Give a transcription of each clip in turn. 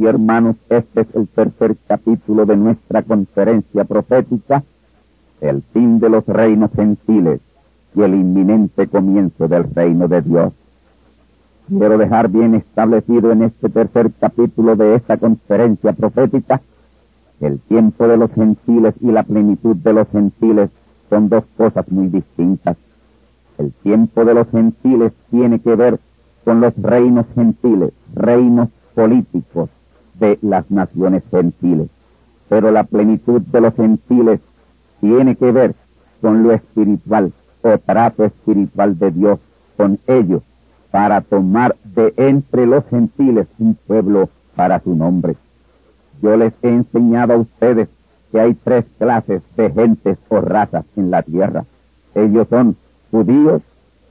Y hermanos, este es el tercer capítulo de nuestra conferencia profética, el fin de los reinos gentiles y el inminente comienzo del reino de Dios. Quiero dejar bien establecido en este tercer capítulo de esta conferencia profética el tiempo de los gentiles y la plenitud de los gentiles son dos cosas muy distintas. El tiempo de los gentiles tiene que ver con los reinos gentiles, reinos políticos de las naciones gentiles. Pero la plenitud de los gentiles tiene que ver con lo espiritual o trato espiritual de Dios con ellos para tomar de entre los gentiles un pueblo para su nombre. Yo les he enseñado a ustedes que hay tres clases de gentes o razas en la tierra. Ellos son judíos,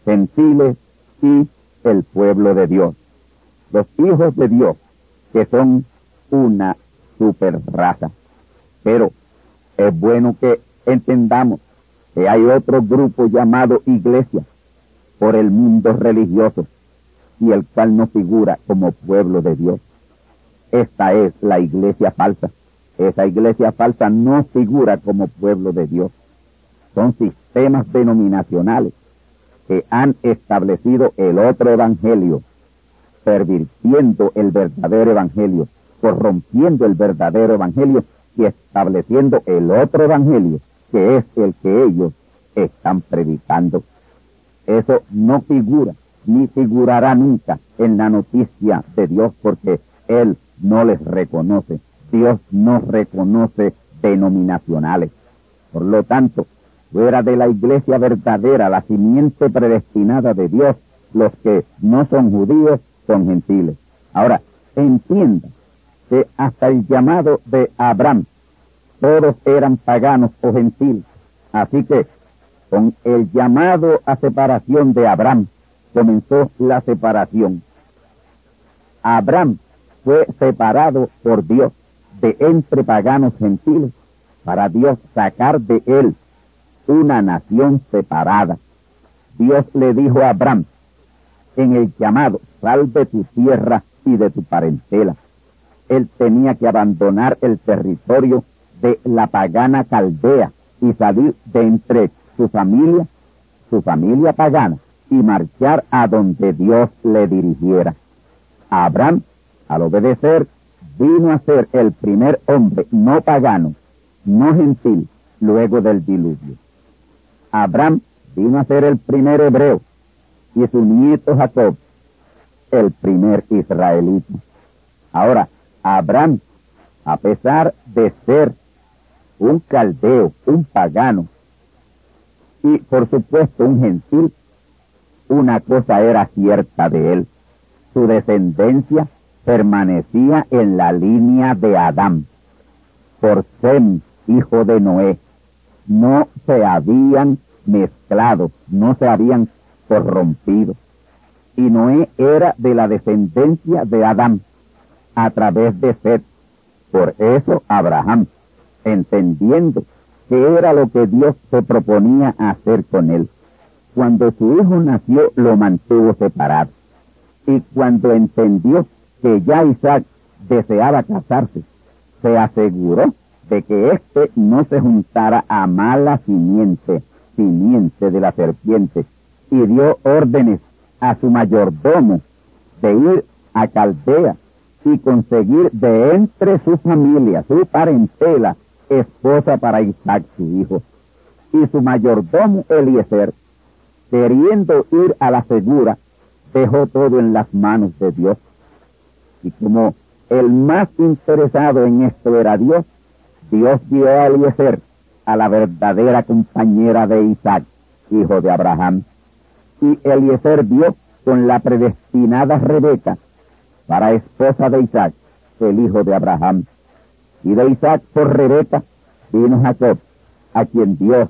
gentiles y el pueblo de Dios los hijos de Dios, que son una super raza. Pero es bueno que entendamos que hay otro grupo llamado iglesia por el mundo religioso y el cual no figura como pueblo de Dios. Esta es la iglesia falsa. Esa iglesia falsa no figura como pueblo de Dios. Son sistemas denominacionales que han establecido el otro evangelio pervirtiendo el verdadero evangelio, corrompiendo el verdadero evangelio y estableciendo el otro evangelio, que es el que ellos están predicando. Eso no figura, ni figurará nunca en la noticia de Dios porque Él no les reconoce. Dios no reconoce denominacionales. Por lo tanto, fuera de la iglesia verdadera, la simiente predestinada de Dios, los que no son judíos son gentiles. Ahora, entienda que hasta el llamado de Abraham, todos eran paganos o gentiles. Así que con el llamado a separación de Abraham comenzó la separación. Abraham fue separado por Dios de entre paganos gentiles para Dios sacar de él una nación separada. Dios le dijo a Abraham, en el llamado, sal de tu tierra y de tu parentela. Él tenía que abandonar el territorio de la pagana Caldea y salir de entre su familia, su familia pagana, y marchar a donde Dios le dirigiera. Abraham, al obedecer, vino a ser el primer hombre no pagano, no gentil, luego del diluvio. Abraham vino a ser el primer hebreo, y su nieto Jacob, el primer israelita. Ahora, Abraham, a pesar de ser un caldeo, un pagano, y por supuesto un gentil, una cosa era cierta de él. Su descendencia permanecía en la línea de Adán. Por Sem, hijo de Noé, no se habían mezclado, no se habían corrompido. Y Noé era de la descendencia de Adán a través de Seth. Por eso Abraham, entendiendo que era lo que Dios se proponía hacer con él, cuando su hijo nació lo mantuvo separado. Y cuando entendió que ya Isaac deseaba casarse, se aseguró de que éste no se juntara a mala simiente, simiente de la serpiente, y dio órdenes a su mayordomo de ir a Caldea y conseguir de entre su familia, su parentela, esposa para Isaac su hijo. Y su mayordomo Eliezer, queriendo ir a la segura, dejó todo en las manos de Dios. Y como el más interesado en esto era Dios, Dios dio a Eliezer a la verdadera compañera de Isaac, hijo de Abraham. Y Eliezer vio con la predestinada Rebeca para esposa de Isaac, el hijo de Abraham. Y de Isaac por Rebeca vino Jacob, a quien Dios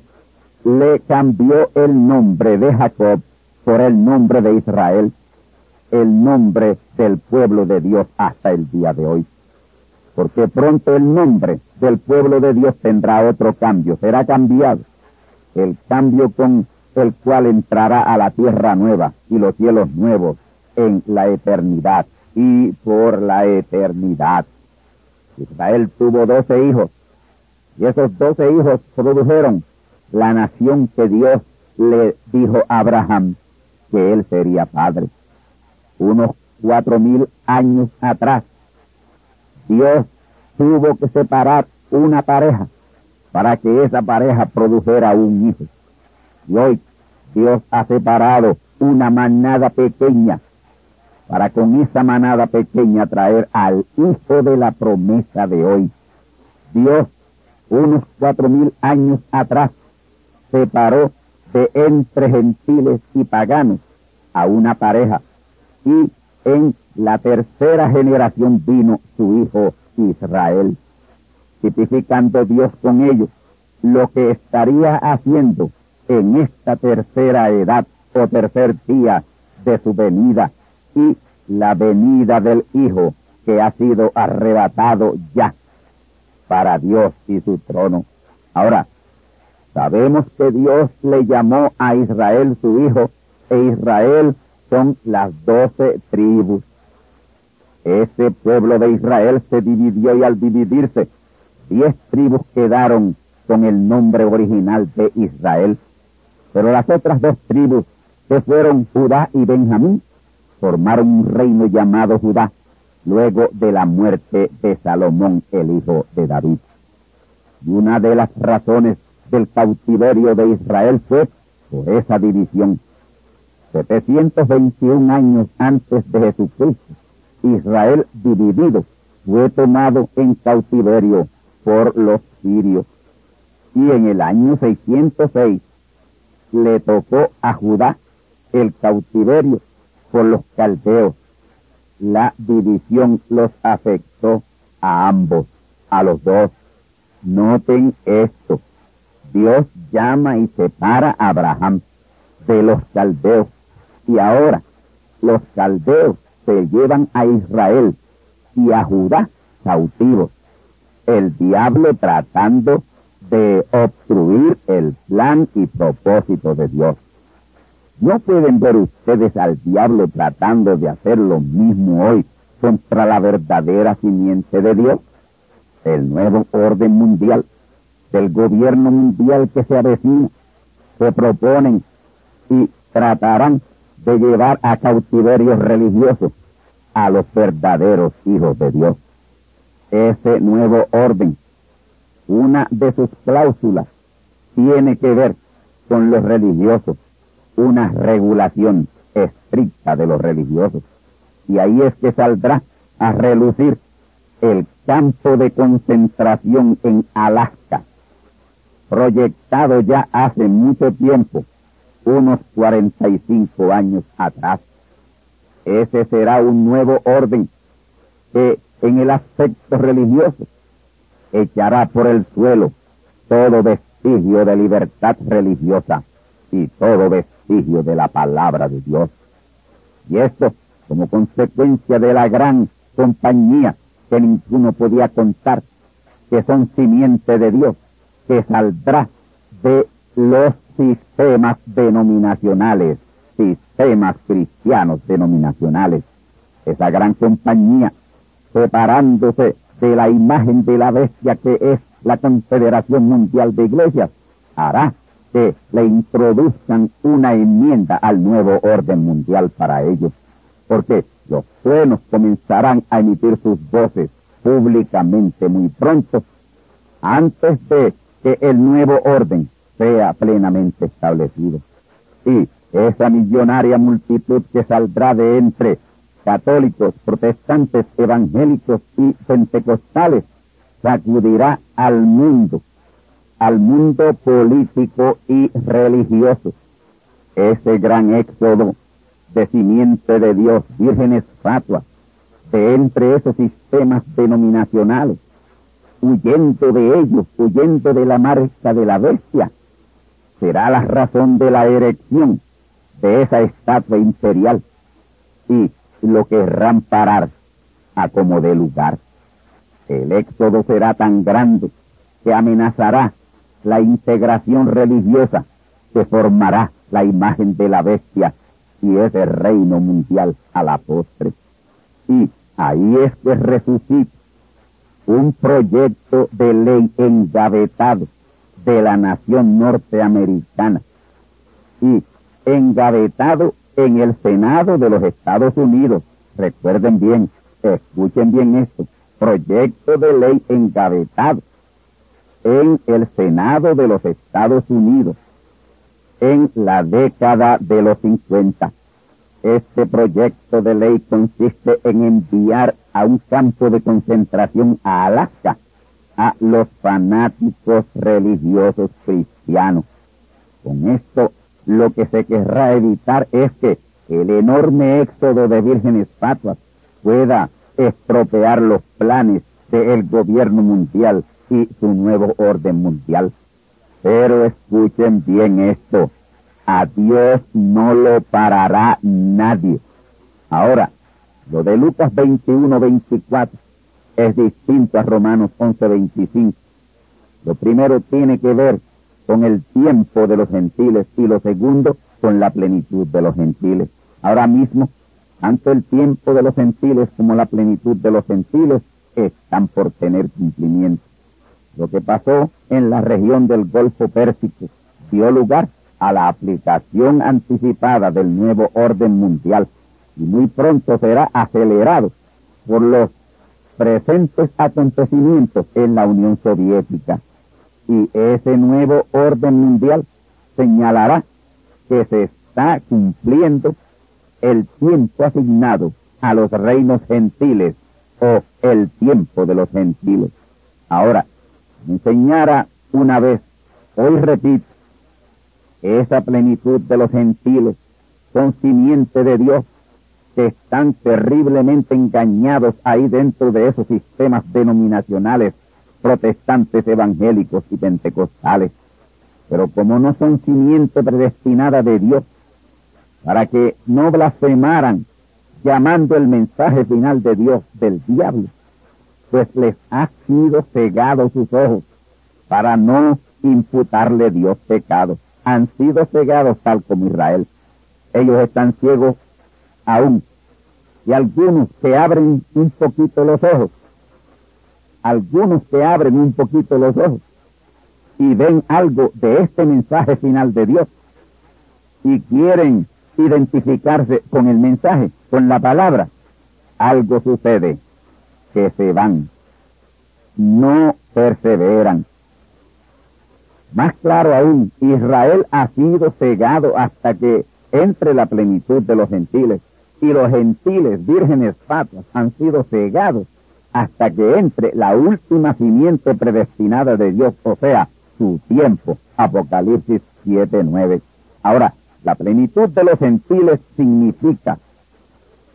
le cambió el nombre de Jacob por el nombre de Israel, el nombre del pueblo de Dios hasta el día de hoy. Porque pronto el nombre del pueblo de Dios tendrá otro cambio, será cambiado. El cambio con el cual entrará a la tierra nueva y los cielos nuevos en la eternidad y por la eternidad. Israel tuvo doce hijos y esos doce hijos produjeron la nación que Dios le dijo a Abraham que él sería padre. Unos cuatro mil años atrás, Dios tuvo que separar una pareja para que esa pareja produjera un hijo. Y hoy Dios ha separado una manada pequeña para con esa manada pequeña traer al hijo de la promesa de hoy. Dios, unos cuatro mil años atrás, separó de entre gentiles y paganos a una pareja y en la tercera generación vino su hijo Israel, tipificando Dios con ellos lo que estaría haciendo en esta tercera edad o tercer día de su venida y la venida del Hijo que ha sido arrebatado ya para Dios y su trono. Ahora, sabemos que Dios le llamó a Israel su Hijo e Israel son las doce tribus. Ese pueblo de Israel se dividió y al dividirse, diez tribus quedaron con el nombre original de Israel. Pero las otras dos tribus, que fueron Judá y Benjamín, formaron un reino llamado Judá, luego de la muerte de Salomón, el hijo de David. Y una de las razones del cautiverio de Israel fue por esa división. 721 años antes de Jesucristo, Israel dividido fue tomado en cautiverio por los sirios. Y en el año 606 le tocó a Judá el cautiverio por los caldeos. La división los afectó a ambos, a los dos. Noten esto. Dios llama y separa a Abraham de los caldeos. Y ahora los caldeos se llevan a Israel y a Judá cautivos. El diablo tratando de obstruir el plan y propósito de Dios. ¿No pueden ver ustedes al diablo tratando de hacer lo mismo hoy contra la verdadera simiente de Dios? El nuevo orden mundial, del gobierno mundial que se avecina, se proponen y tratarán de llevar a cautiverios religiosos a los verdaderos hijos de Dios. Ese nuevo orden, una de sus cláusulas, tiene que ver con los religiosos una regulación estricta de los religiosos. Y ahí es que saldrá a relucir el campo de concentración en Alaska, proyectado ya hace mucho tiempo unos 45 años atrás. Ese será un nuevo orden que en el aspecto religioso echará por el suelo todo vestigio de libertad religiosa y todo vestigio de la palabra de Dios. Y esto como consecuencia de la gran compañía que ninguno podía contar, que son simiente de Dios, que saldrá de los sistemas denominacionales, sistemas cristianos denominacionales. Esa gran compañía, separándose de la imagen de la bestia que es la Confederación Mundial de Iglesias, hará que le introduzcan una enmienda al nuevo orden mundial para ellos, porque los buenos comenzarán a emitir sus voces públicamente muy pronto, antes de que el nuevo orden sea plenamente establecido. Y esa millonaria multitud que saldrá de entre católicos, protestantes, evangélicos y pentecostales sacudirá al mundo, al mundo político y religioso. Ese gran éxodo de simiente de Dios, vírgenes fatuas, de entre esos sistemas denominacionales, huyendo de ellos, huyendo de la marca de la bestia, será la razón de la erección de esa estatua imperial y lo querrán parar a como de lugar. El éxodo será tan grande que amenazará la integración religiosa que formará la imagen de la bestia y ese reino mundial a la postre. Y ahí es que resucita un proyecto de ley engavetado de la nación norteamericana y engavetado en el Senado de los Estados Unidos. Recuerden bien, escuchen bien esto, proyecto de ley engavetado en el Senado de los Estados Unidos en la década de los 50. Este proyecto de ley consiste en enviar a un campo de concentración a Alaska a los fanáticos religiosos cristianos. Con esto lo que se querrá evitar es que el enorme éxodo de vírgenes fatuas pueda estropear los planes del gobierno mundial y su nuevo orden mundial. Pero escuchen bien esto, a Dios no lo parará nadie. Ahora, lo de Lucas 21, 24 es distinto a Romanos 11, 25. Lo primero tiene que ver con el tiempo de los gentiles y lo segundo con la plenitud de los gentiles. Ahora mismo, tanto el tiempo de los gentiles como la plenitud de los gentiles están por tener cumplimiento. Lo que pasó en la región del Golfo Pérsico dio lugar a la aplicación anticipada del nuevo orden mundial y muy pronto será acelerado por los presentes acontecimientos en la Unión Soviética. Y ese nuevo orden mundial señalará que se está cumpliendo el tiempo asignado a los reinos gentiles o el tiempo de los gentiles. Ahora, enseñara una vez, hoy repito, esa plenitud de los gentiles son simiente de Dios que están terriblemente engañados ahí dentro de esos sistemas denominacionales protestantes, evangélicos y pentecostales. Pero como no son simiente predestinada de Dios, para que no blasfemaran llamando el mensaje final de Dios del diablo, pues les ha sido cegado sus ojos para no imputarle Dios pecado. Han sido cegados tal como Israel. Ellos están ciegos aún. Y algunos se abren un poquito los ojos. Algunos se abren un poquito los ojos y ven algo de este mensaje final de Dios y quieren identificarse con el mensaje, con la palabra. Algo sucede que se van, no perseveran. Más claro aún, Israel ha sido cegado hasta que entre la plenitud de los gentiles y los gentiles vírgenes patas han sido cegados hasta que entre la última simiente predestinada de Dios, o sea, su tiempo. Apocalipsis 7, 9. Ahora, La plenitud de los gentiles significa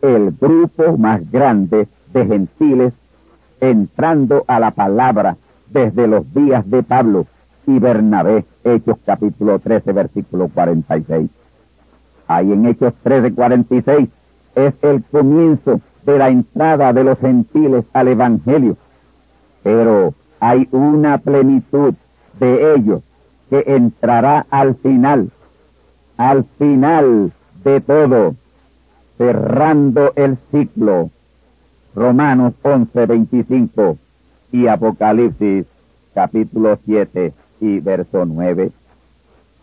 el grupo más grande de gentiles entrando a la palabra desde los días de Pablo y Bernabé, Hechos capítulo 13, versículo 46. Ahí en Hechos 13, 46 es el comienzo de la entrada de los gentiles al Evangelio. Pero hay una plenitud de ellos que entrará al final, al final de todo, cerrando el ciclo. Romanos 11, 25 y Apocalipsis capítulo 7 y verso 9.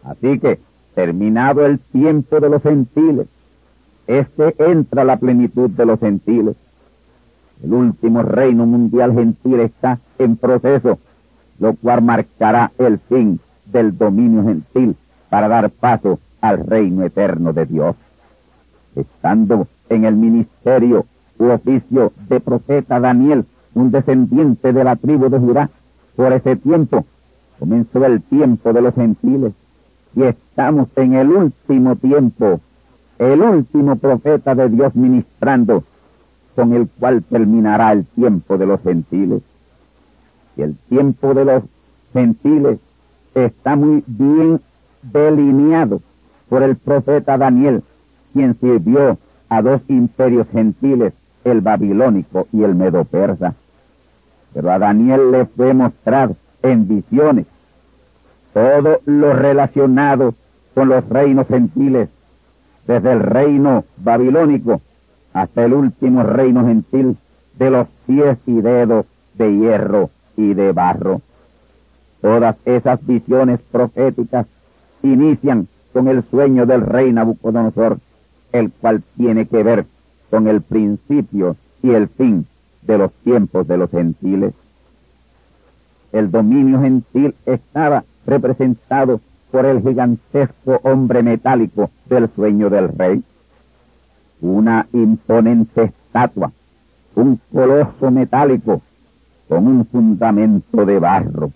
Así que, terminado el tiempo de los gentiles, este entra la plenitud de los gentiles. El último reino mundial gentil está en proceso, lo cual marcará el fin del dominio gentil para dar paso al reino eterno de Dios. Estando en el ministerio u oficio de profeta Daniel, un descendiente de la tribu de Judá, por ese tiempo comenzó el tiempo de los gentiles y estamos en el último tiempo, el último profeta de Dios ministrando, con el cual terminará el tiempo de los gentiles. Y el tiempo de los gentiles está muy bien delineado por el profeta Daniel, quien sirvió a dos imperios gentiles, el babilónico y el medo-persa. Pero a Daniel le fue mostrado en visiones todo lo relacionado con los reinos gentiles, desde el reino babilónico hasta el último reino gentil de los pies y dedos de hierro y de barro. Todas esas visiones proféticas inician con el sueño del rey Nabucodonosor, el cual tiene que ver con el principio y el fin de los tiempos de los gentiles. El dominio gentil estaba representado por el gigantesco hombre metálico del sueño del rey. Una imponente estatua, un coloso metálico con un fundamento de barro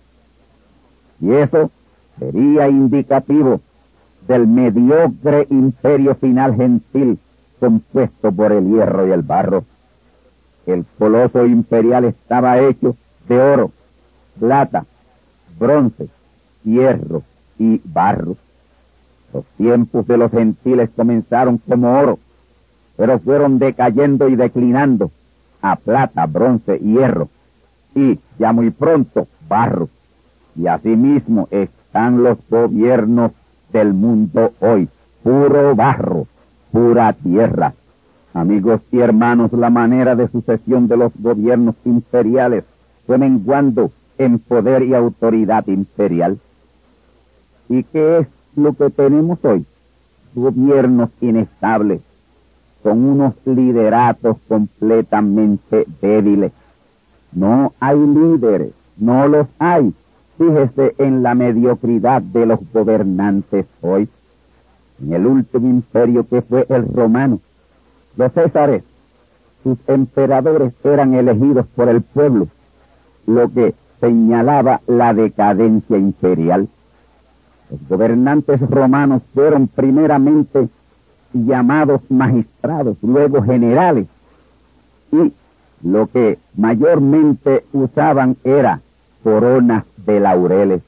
y eso sería indicativo del mediocre imperio final gentil compuesto por el hierro y el barro. El coloso imperial estaba hecho de oro, plata, bronce, hierro y barro. Los tiempos de los gentiles comenzaron como oro, pero fueron decayendo y declinando a plata, bronce, hierro y ya muy pronto barro. Y asimismo están los gobiernos del mundo hoy, puro barro, pura tierra. Amigos y hermanos, la manera de sucesión de los gobiernos imperiales fue menguando en poder y autoridad imperial. ¿Y qué es lo que tenemos hoy? Gobiernos inestables, con unos lideratos completamente débiles. No hay líderes, no los hay. Fíjese en la mediocridad de los gobernantes hoy. En el último imperio que fue el romano, los césares, sus emperadores eran elegidos por el pueblo, lo que señalaba la decadencia imperial. Los gobernantes romanos fueron primeramente llamados magistrados, luego generales, y lo que mayormente usaban era coronas de laureles.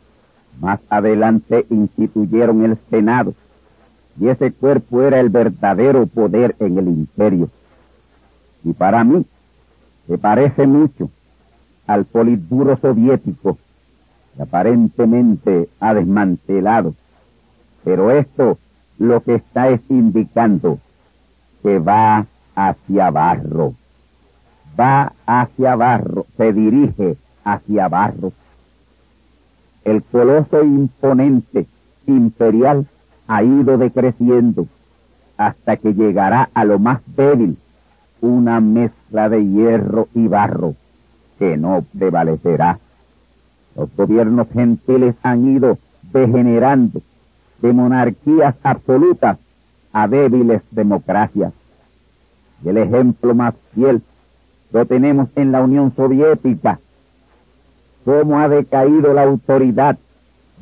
Más adelante instituyeron el Senado, y ese cuerpo era el verdadero poder en el imperio. Y para mí, se parece mucho al politburo soviético, que aparentemente ha desmantelado. Pero esto lo que está es indicando que va hacia barro, va hacia barro, se dirige hacia barro. El coloso imponente imperial ha ido decreciendo hasta que llegará a lo más débil, una mezcla de hierro y barro que no prevalecerá. Los gobiernos gentiles han ido degenerando de monarquías absolutas a débiles democracias. Y el ejemplo más fiel lo tenemos en la Unión Soviética, cómo ha decaído la autoridad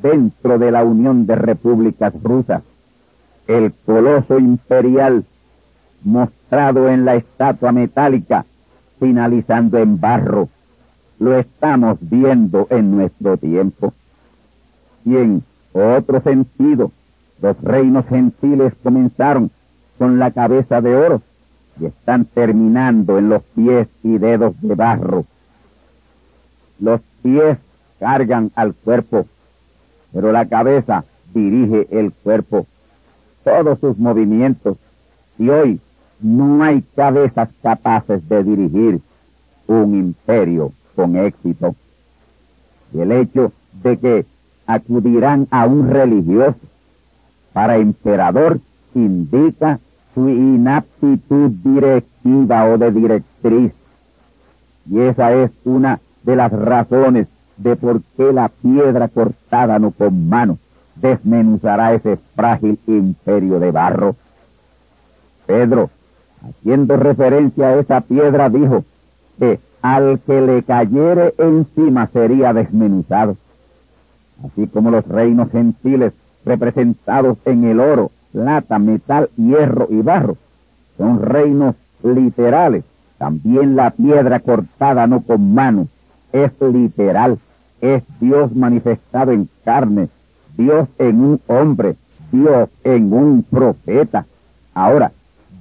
dentro de la Unión de Repúblicas Rusas. el coloso imperial mostrado en la estatua metálica, finalizando en barro, lo estamos viendo en nuestro tiempo. Y en otro sentido, los reinos gentiles comenzaron con la cabeza de oro y están terminando en los pies y dedos de barro. Los pies cargan al cuerpo, pero la cabeza dirige el cuerpo, todos sus movimientos. Y hoy no hay cabezas capaces de dirigir un imperio con éxito. Y el hecho de que acudirán a un religioso para emperador indica su inaptitud directiva o de directriz. Y esa es una de las razones de por qué la piedra cortada no con mano desmenuzará ese frágil imperio de barro. Pedro, haciendo referencia a esa piedra, dijo que al que le cayere encima sería desmenuzado. Así como los reinos gentiles representados en el oro, plata, metal, hierro y barro son reinos literales. También la piedra cortada no con mano es literal, es Dios manifestado en carne, Dios en un hombre, Dios en un profeta. Ahora,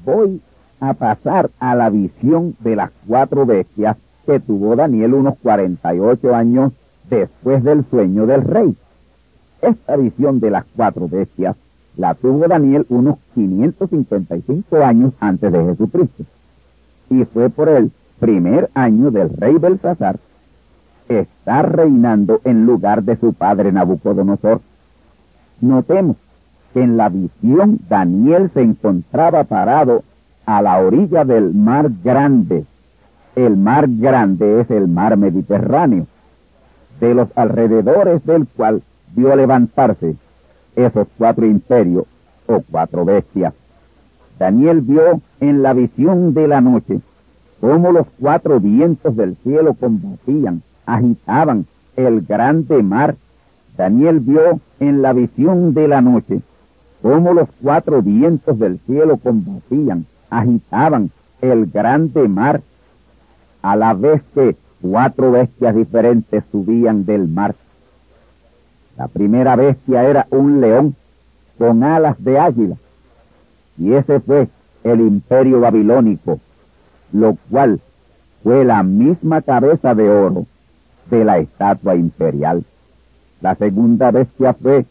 voy a pasar a la visión de las cuatro bestias que tuvo Daniel unos 48 años después del sueño del rey. Esta visión de las cuatro bestias la tuvo Daniel unos 555 años antes de Jesucristo. Y fue por el primer año del rey Belsasar, está reinando en lugar de su padre Nabucodonosor. Notemos que en la visión Daniel se encontraba parado a la orilla del mar grande. El mar grande es el mar Mediterráneo, de los alrededores del cual vio levantarse esos cuatro imperios o cuatro bestias. Daniel vio en la visión de la noche cómo los cuatro vientos del cielo combatían, agitaban el grande mar. Daniel vio en la visión de la noche cómo los cuatro vientos del cielo combatían, agitaban el grande mar, a la vez que cuatro bestias diferentes subían del mar. La primera bestia era un león con alas de águila, y ese fue el imperio babilónico, lo cual fue la misma cabeza de oro de la estatua imperial. La segunda bestia fue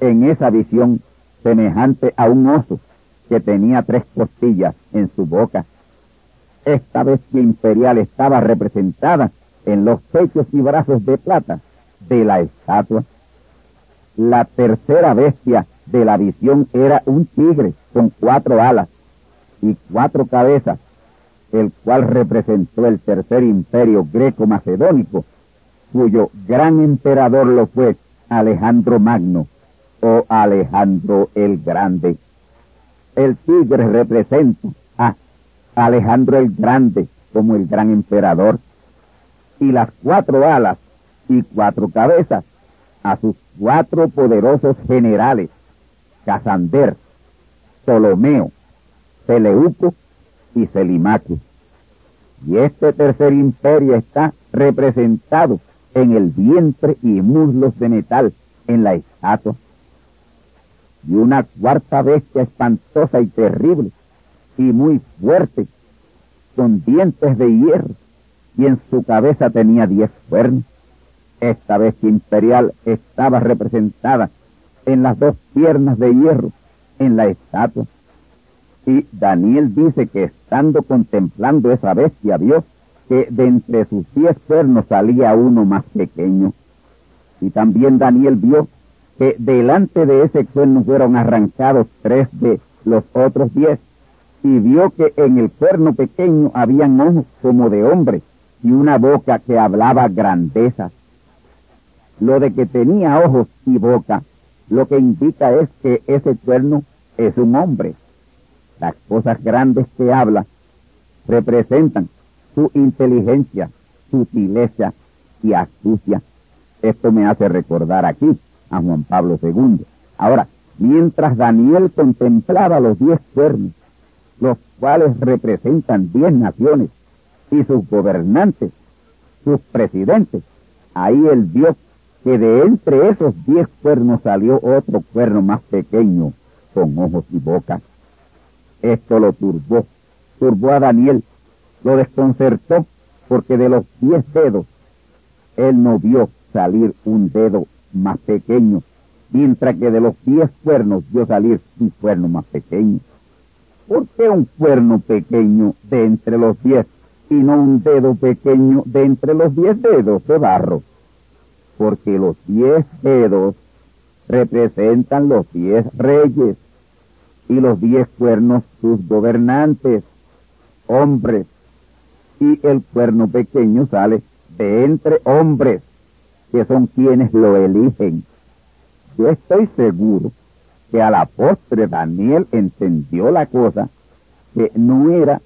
en esa visión semejante a un oso que tenía tres costillas en su boca. Esta bestia imperial estaba representada en los pechos y brazos de plata de la estatua. La tercera bestia de la visión era un tigre con cuatro alas y cuatro cabezas, el cual representó el tercer imperio greco-macedónico, cuyo gran emperador lo fue Alejandro Magno o Alejandro el Grande. El tigre representa a Alejandro el Grande como el gran emperador y las cuatro alas y cuatro cabezas a sus cuatro poderosos generales, Casander, Ptolomeo, Seleuco y Selimaque. Y este tercer imperio está representado en el vientre y muslos de metal en la estatua. Y una cuarta bestia espantosa y terrible y muy fuerte, con dientes de hierro, y en su cabeza tenía diez cuernos esta bestia imperial estaba representada en las dos piernas de hierro en la estatua. Y Daniel dice que estando contemplando esa bestia vio que de entre sus diez cuernos salía uno más pequeño. Y también Daniel vio que delante de ese cuerno fueron arrancados tres de los otros diez. Y vio que en el cuerno pequeño habían ojos como de hombre y una boca que hablaba grandezas lo de que tenía ojos y boca, lo que indica es que ese cuerno es un hombre. Las cosas grandes que habla representan su inteligencia, sutileza y astucia. Esto me hace recordar aquí a Juan Pablo II. Ahora, mientras Daniel contemplaba los diez cuernos, los cuales representan diez naciones y sus gobernantes, sus presidentes, ahí él vio que de entre esos diez cuernos salió otro cuerno más pequeño, con ojos y boca. Esto lo turbó, turbó a Daniel, lo desconcertó, porque de los diez dedos, él no vio salir un dedo más pequeño, mientras que de los diez cuernos vio salir un cuerno más pequeño. ¿Por qué un cuerno pequeño de entre los diez y no un dedo pequeño de entre los diez dedos de barro? Porque los diez dedos representan los diez reyes y los diez cuernos sus gobernantes, hombres, y el cuerno pequeño sale de entre hombres, que son quienes lo eligen. Yo estoy seguro que a la postre Daniel entendió la cosa, que no era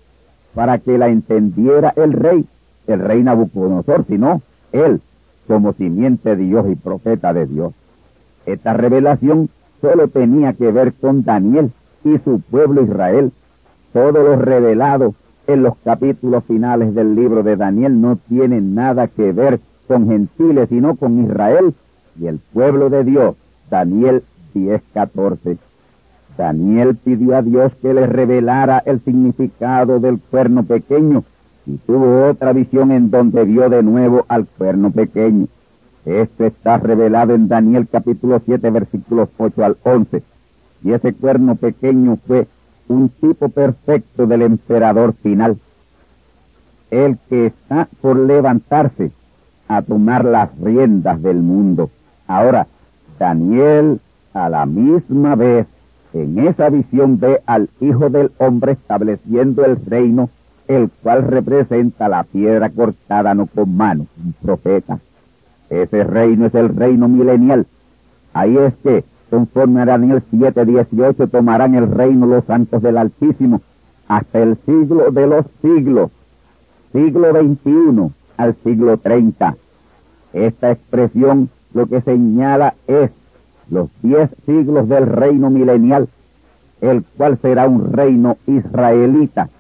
para que la entendiera el rey, el rey Nabucodonosor, sino él, como simiente de Dios y profeta de Dios. Esta revelación solo tenía que ver con Daniel y su pueblo Israel. Todo lo revelado en los capítulos finales del libro de Daniel no tiene nada que ver con gentiles, sino con Israel y el pueblo de Dios. Daniel 10:14. Daniel pidió a Dios que le revelara el significado del cuerno pequeño y tuvo otra visión en donde vio de nuevo al cuerno pequeño. Esto está revelado en Daniel capítulo 7 versículos 8 al 11. Y ese cuerno pequeño fue un tipo perfecto del emperador final, el que está por levantarse a tomar las riendas del mundo. Ahora, Daniel a la misma vez en esa visión ve al Hijo del Hombre estableciendo el reino, el cual representa la piedra cortada no con mano, un profeta. Ese reino es el reino milenial. Ahí es que, conforme a Daniel 7, 18, tomarán el reino los santos del Altísimo hasta el siglo de los siglos, siglo 21 al siglo 30. Esta expresión lo que señala es los diez siglos del reino milenial, el cual será un reino israelita,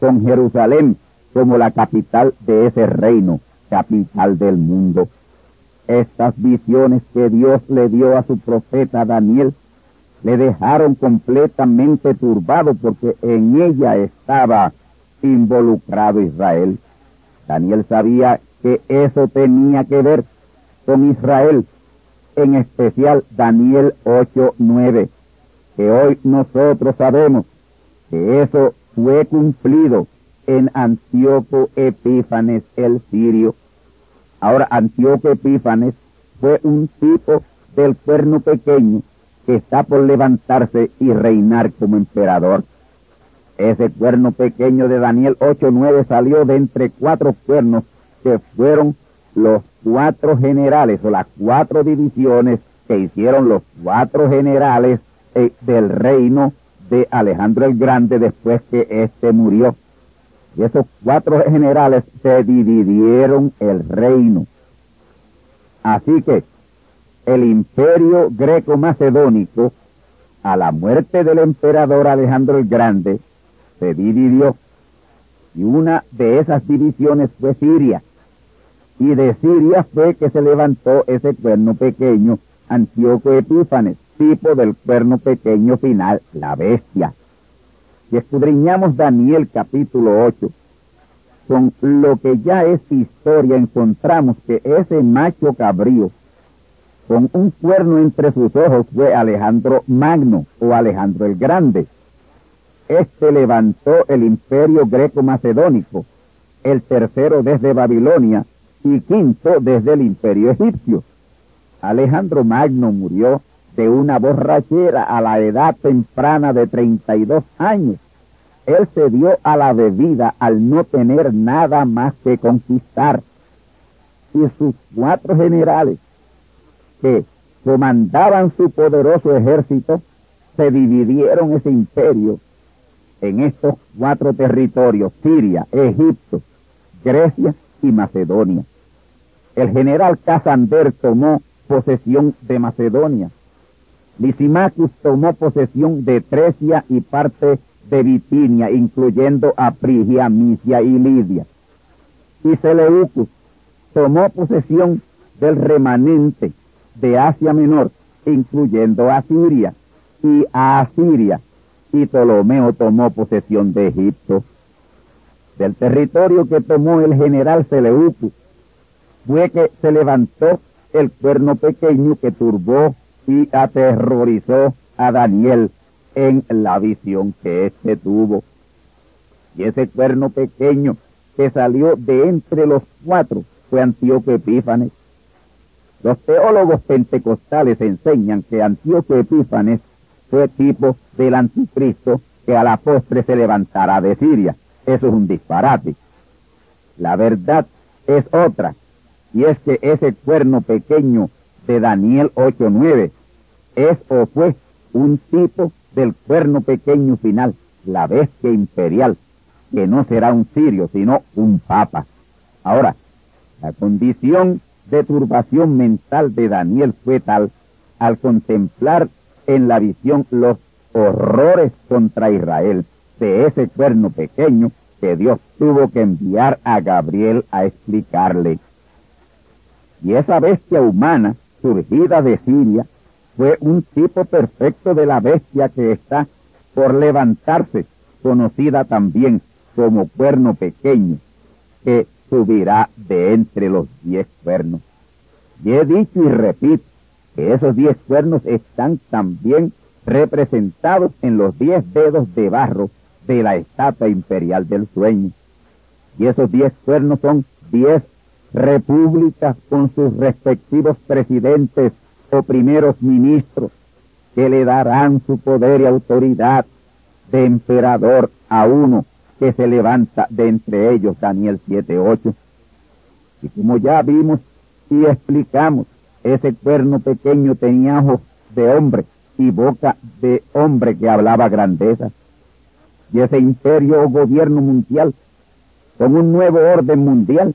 con Jerusalén como la capital de ese reino, capital del mundo. Estas visiones que Dios le dio a su profeta Daniel le dejaron completamente turbado porque en ella estaba involucrado Israel. Daniel sabía que eso tenía que ver con Israel, en especial Daniel 8:9, que hoy nosotros sabemos que eso fue cumplido en Antíoco Epífanes el sirio. Ahora, Antíoco Epífanes fue un tipo del cuerno pequeño que está por levantarse y reinar como emperador. Ese cuerno pequeño de Daniel 8:9 salió de entre cuatro cuernos que fueron los cuatro generales o las cuatro divisiones que hicieron los cuatro generales eh, del reino de Alejandro el Grande después que éste murió. Y esos cuatro generales se dividieron el reino. Así que el imperio greco-macedónico, a la muerte del emperador Alejandro el Grande, se dividió. Y una de esas divisiones fue Siria y de Siria fue que se levantó ese cuerno pequeño, Antíoco Epífanes, tipo del cuerno pequeño final, la bestia. Si escudriñamos Daniel capítulo 8, con lo que ya es historia, encontramos que ese macho cabrío, con un cuerno entre sus ojos, fue Alejandro Magno o Alejandro el Grande. Este levantó el imperio greco-macedónico, el tercero desde Babilonia, y quinto desde el imperio egipcio. Alejandro Magno murió de una borrachera a la edad temprana de 32 años. Él se dio a la bebida al no tener nada más que conquistar. Y sus cuatro generales, que comandaban su poderoso ejército, se dividieron ese imperio en estos cuatro territorios, Siria, Egipto, Grecia y Macedonia el general Casander tomó posesión de Macedonia Lysimachus tomó posesión de Trecia y parte de incluyendo a Frigia, Misia y Lidia. Y Seleucus tomó posesión del remanente de Asia Menor, incluyendo a Siria y a Asiria, y Ptolomeo tomó posesión de Egipto. Del territorio que tomó el general Seleucus fue que se levantó el cuerno pequeño que turbó y aterrorizó a Daniel en la visión que éste tuvo. Y ese cuerno pequeño que salió de entre los cuatro fue Antíoco Epífanes. Los teólogos pentecostales enseñan que Antíoco Epífanes fue tipo del anticristo que a la postre se levantará de Siria. Eso es un disparate. La verdad es otra, y es que ese cuerno pequeño de Daniel 8.9 es o fue un tipo del cuerno pequeño final, la bestia imperial, que no será un sirio, sino un papa. Ahora, la condición de turbación mental de Daniel fue tal al contemplar en la visión los horrores contra Israel de ese cuerno pequeño que Dios tuvo que enviar a Gabriel a explicarle. Y esa bestia humana, surgida de Siria, fue un tipo perfecto de la bestia que está por levantarse, conocida también como cuerno pequeño, que subirá de entre los diez cuernos. Y he dicho y repito que esos diez cuernos están también representados en los diez dedos de barro de la estatua imperial del sueño. Y esos diez cuernos son diez repúblicas con sus respectivos presidentes o primeros ministros que le darán su poder y autoridad de emperador a uno que se levanta de entre ellos, Daniel 7.8. Y como ya vimos y explicamos, ese cuerno pequeño tenía ojos de hombre y boca de hombre que hablaba grandeza. Y ese imperio o gobierno mundial, con un nuevo orden mundial,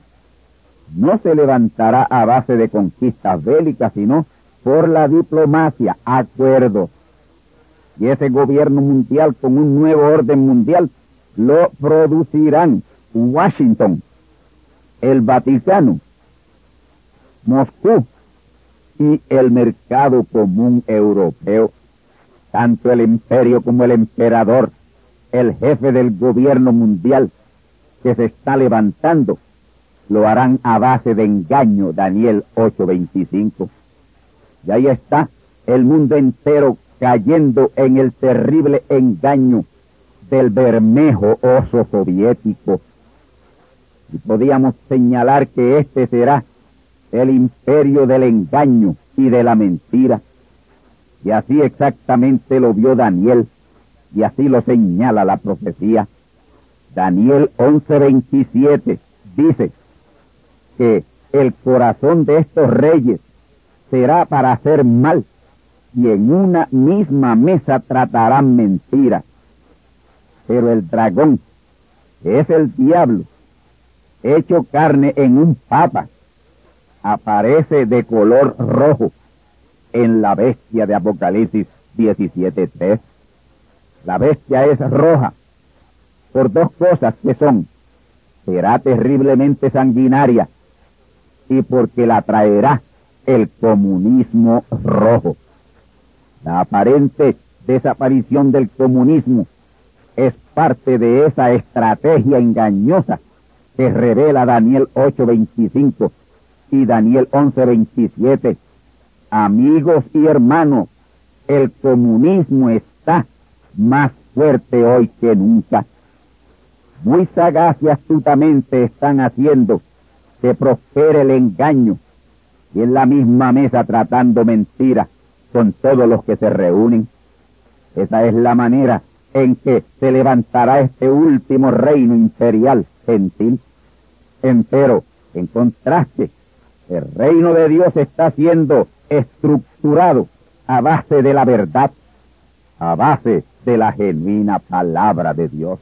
no se levantará a base de conquistas bélicas, sino por la diplomacia, acuerdo. Y ese gobierno mundial con un nuevo orden mundial lo producirán Washington, el Vaticano, Moscú y el mercado común europeo. Tanto el imperio como el emperador, el jefe del gobierno mundial que se está levantando, lo harán a base de engaño, Daniel 8:25. Y ahí está el mundo entero cayendo en el terrible engaño del bermejo oso soviético. Y podíamos señalar que este será el imperio del engaño y de la mentira. Y así exactamente lo vio Daniel, y así lo señala la profecía. Daniel 11:27 dice que el corazón de estos reyes será para hacer mal, y en una misma mesa tratarán mentira. Pero el dragón, es el diablo, hecho carne en un papa, aparece de color rojo en la bestia de Apocalipsis 17.3. La bestia es roja por dos cosas que son, será terriblemente sanguinaria y porque la traerá el comunismo rojo. La aparente desaparición del comunismo es parte de esa estrategia engañosa que revela Daniel 8:25 y Daniel 11:27. Amigos y hermanos, el comunismo está más fuerte hoy que nunca. Muy sagaz y astutamente están haciendo que prospere el engaño y en la misma mesa tratando mentiras con todos los que se reúnen. Esa es la manera en que se levantará este último reino imperial gentil. Empero, en contraste, el reino de Dios está siendo estructurado a base de la verdad, a base de la genuina palabra de Dios.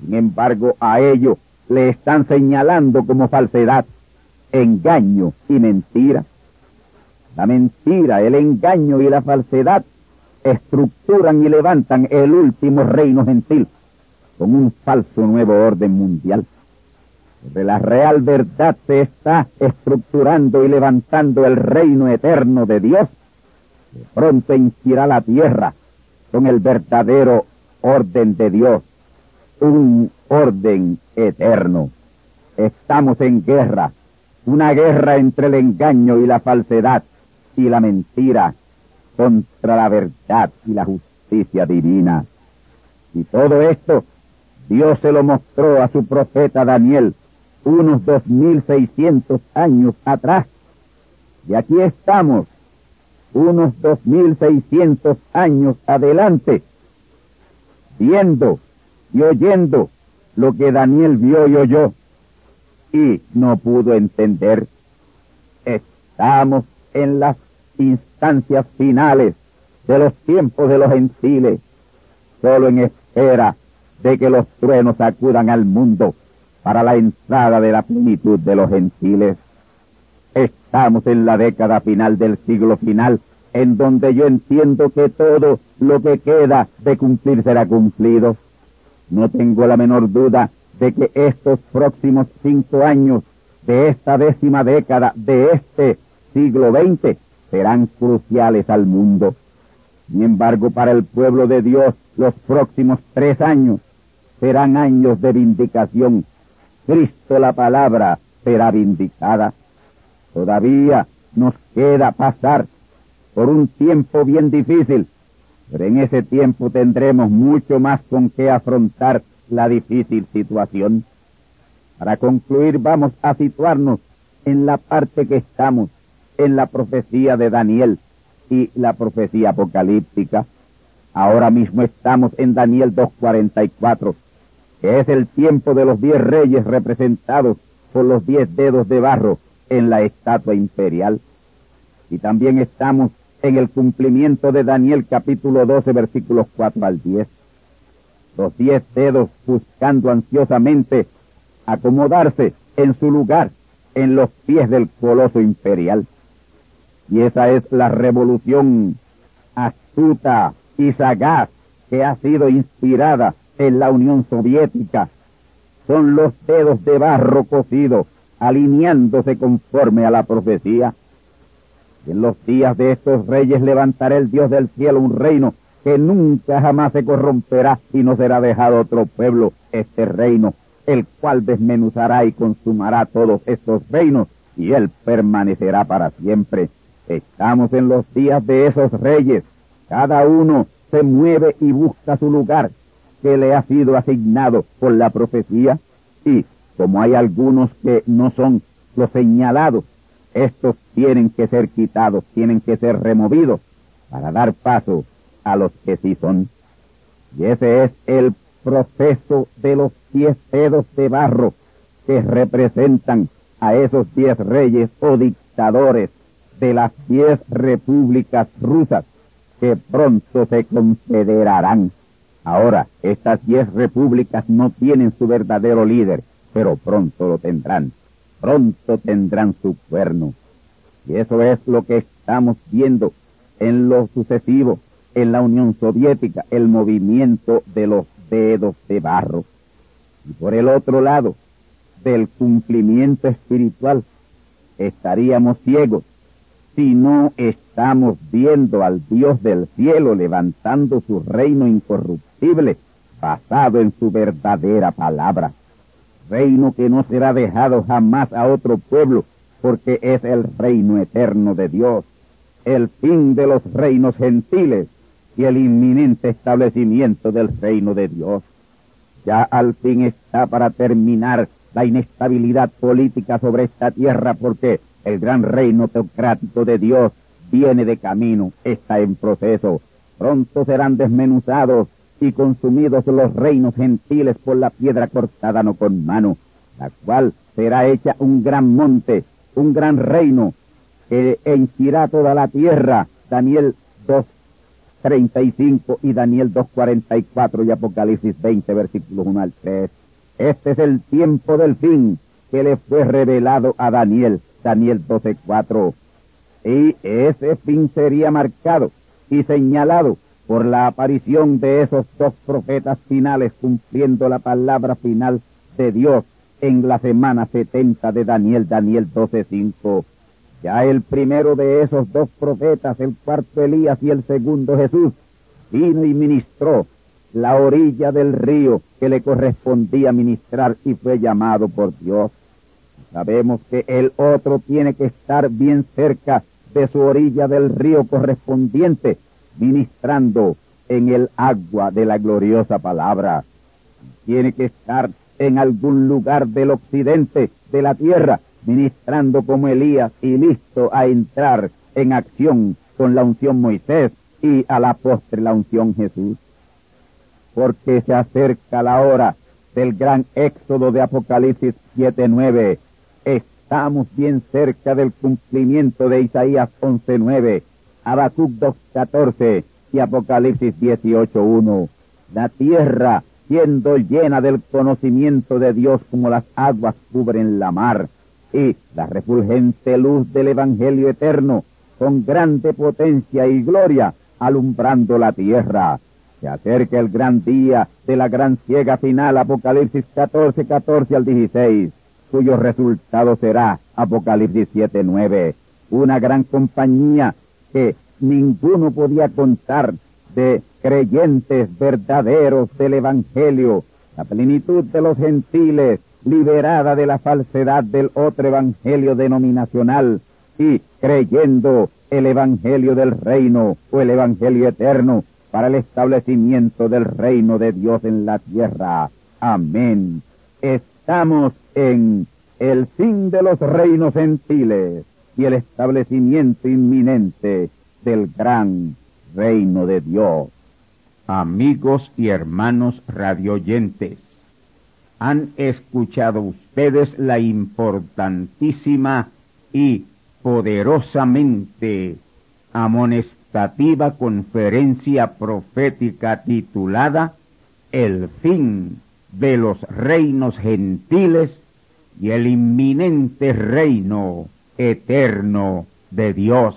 Sin embargo, a ellos le están señalando como falsedad engaño y mentira. La mentira, el engaño y la falsedad estructuran y levantan el último reino gentil con un falso nuevo orden mundial. De la real verdad se está estructurando y levantando el reino eterno de Dios. De pronto inspira la tierra con el verdadero orden de Dios, un orden eterno. Estamos en guerra, una guerra entre el engaño y la falsedad y la mentira contra la verdad y la justicia divina. Y todo esto Dios se lo mostró a su profeta Daniel unos dos mil seiscientos años atrás. Y aquí estamos, unos dos mil seiscientos años adelante, viendo y oyendo lo que Daniel vio y oyó y no pudo entender. Estamos en las instancias finales de los tiempos de los gentiles, solo en espera de que los truenos acudan al mundo para la entrada de la plenitud de los gentiles. Estamos en la década final del siglo final, en donde yo entiendo que todo lo que queda de cumplir será cumplido. No tengo la menor duda de que estos próximos cinco años de esta décima década de este siglo XX serán cruciales al mundo. Sin embargo, para el pueblo de Dios, los próximos tres años serán años de vindicación. Cristo la palabra será vindicada. Todavía nos queda pasar por un tiempo bien difícil, pero en ese tiempo tendremos mucho más con qué afrontar la difícil situación. Para concluir, vamos a situarnos en la parte que estamos, en la profecía de Daniel y la profecía apocalíptica. Ahora mismo estamos en Daniel 2.44, que es el tiempo de los diez reyes representados por los diez dedos de barro en la estatua imperial. Y también estamos en el cumplimiento de Daniel capítulo 12 versículos 4 al 10 los diez dedos buscando ansiosamente acomodarse en su lugar en los pies del coloso imperial. Y esa es la revolución astuta y sagaz que ha sido inspirada en la Unión Soviética. Son los dedos de barro cocido alineándose conforme a la profecía. en los días de estos reyes levantará el Dios del cielo un reino que nunca jamás se corromperá y no será dejado otro pueblo este reino, el cual desmenuzará y consumará todos estos reinos, y él permanecerá para siempre. Estamos en los días de esos reyes, cada uno se mueve y busca su lugar que le ha sido asignado por la profecía, y como hay algunos que no son los señalados, estos tienen que ser quitados, tienen que ser removidos para dar paso a los que sí son. Y ese es el proceso de los diez dedos de barro que representan a esos diez reyes o dictadores de las diez repúblicas rusas que pronto se confederarán. Ahora, estas diez repúblicas no tienen su verdadero líder, pero pronto lo tendrán. Pronto tendrán su cuerno. Y eso es lo que estamos viendo en lo sucesivo en la Unión Soviética el movimiento de los dedos de barro. Y por el otro lado, del cumplimiento espiritual, estaríamos ciegos si no estamos viendo al Dios del cielo levantando su reino incorruptible basado en su verdadera palabra. Reino que no será dejado jamás a otro pueblo porque es el reino eterno de Dios, el fin de los reinos gentiles el inminente establecimiento del reino de Dios. Ya al fin está para terminar la inestabilidad política sobre esta tierra porque el gran reino teocrático de Dios viene de camino, está en proceso. Pronto serán desmenuzados y consumidos los reinos gentiles por la piedra cortada no con mano, la cual será hecha un gran monte, un gran reino que henchirá toda la tierra. Daniel 2, 35 y Daniel 2.44 y Apocalipsis 20 versículos 1 al 3. Este es el tiempo del fin que le fue revelado a Daniel, Daniel 12.4. Y ese fin sería marcado y señalado por la aparición de esos dos profetas finales cumpliendo la palabra final de Dios en la semana 70 de Daniel, Daniel 12.5. Ya el primero de esos dos profetas, el cuarto Elías y el segundo Jesús, vino y ministró la orilla del río que le correspondía ministrar y fue llamado por Dios. Sabemos que el otro tiene que estar bien cerca de su orilla del río correspondiente, ministrando en el agua de la gloriosa palabra. Tiene que estar en algún lugar del occidente de la tierra, ministrando como Elías y listo a entrar en acción con la unción Moisés y a la postre la unción Jesús. Porque se acerca la hora del gran éxodo de Apocalipsis 7.9. Estamos bien cerca del cumplimiento de Isaías 11.9, Habacuc 2.14 y Apocalipsis 18.1. La tierra siendo llena del conocimiento de Dios como las aguas cubren la mar, y la refulgente luz del Evangelio eterno, con grande potencia y gloria, alumbrando la tierra. Se acerca el gran día de la gran ciega final, Apocalipsis 14, 14 al 16, cuyo resultado será Apocalipsis 7, 9, una gran compañía que ninguno podía contar de creyentes verdaderos del Evangelio, la plenitud de los gentiles, liberada de la falsedad del otro Evangelio denominacional y creyendo el Evangelio del reino o el Evangelio eterno para el establecimiento del reino de Dios en la tierra. Amén. Estamos en el fin de los reinos gentiles y el establecimiento inminente del gran reino de Dios. Amigos y hermanos radioyentes, han escuchado ustedes la importantísima y poderosamente amonestativa conferencia profética titulada El fin de los reinos gentiles y el inminente reino eterno de Dios.